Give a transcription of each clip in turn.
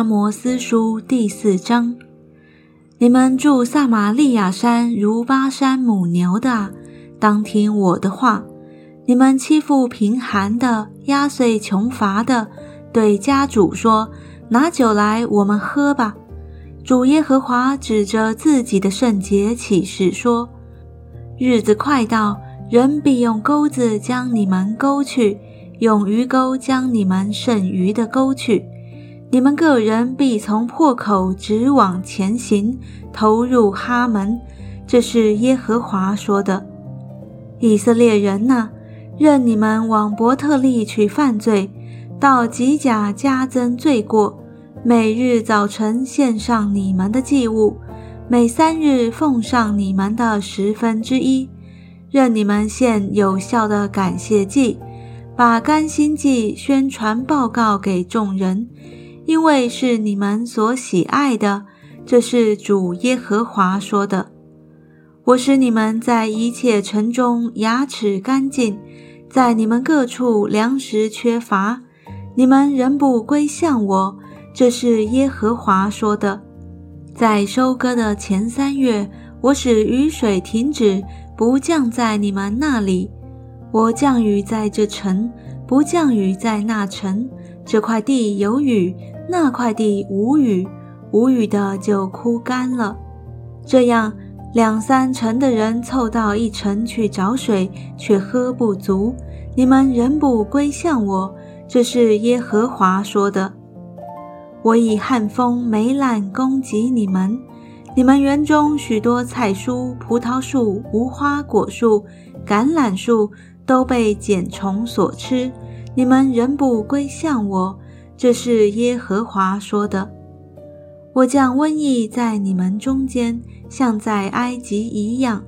阿摩斯书第四章：你们住撒玛利亚山如巴山母牛的，当听我的话。你们欺负贫寒的，压碎穷乏的，对家主说：“拿酒来，我们喝吧。”主耶和华指着自己的圣洁启示说：“日子快到，人必用钩子将你们勾去，用鱼钩将你们剩余的勾去。”你们个人必从破口直往前行，投入哈门。这是耶和华说的。以色列人呐，任你们往伯特利去犯罪，到吉甲加增罪过。每日早晨献上你们的祭物，每三日奉上你们的十分之一。任你们献有效的感谢祭，把甘心祭宣传报告给众人。因为是你们所喜爱的，这是主耶和华说的。我使你们在一切城中牙齿干净，在你们各处粮食缺乏，你们仍不归向我，这是耶和华说的。在收割的前三月，我使雨水停止，不降在你们那里；我降雨在这城，不降雨在那城。这块地有雨。那块地无雨，无雨的就枯干了。这样，两三成的人凑到一城去找水，却喝不足。你们仍不归向我，这是耶和华说的。我以旱风、梅烂攻击你们，你们园中许多菜蔬、葡萄树、无花果树、橄榄树都被茧虫所吃。你们仍不归向我。这是耶和华说的：“我将瘟疫在你们中间，像在埃及一样，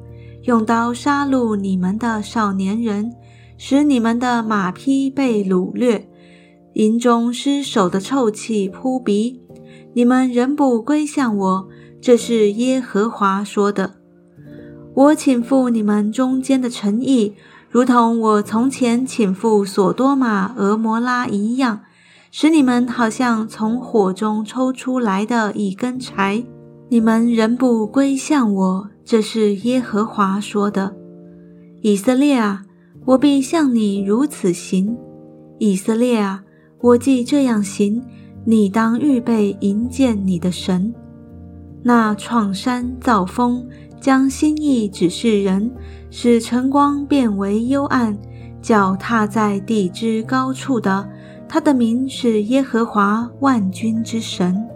用刀杀戮你们的少年人，使你们的马匹被掳掠，营中尸首的臭气扑鼻。你们仍不归向我。”这是耶和华说的：“我请赴你们中间的诚意，如同我从前请赴所多玛、俄摩拉一样。”使你们好像从火中抽出来的一根柴，你们仍不归向我。这是耶和华说的。以色列啊，我必向你如此行。以色列啊，我既这样行，你当预备迎接你的神。那创山造风，将心意指示人，使晨光变为幽暗，脚踏在地之高处的。他的名是耶和华万军之神。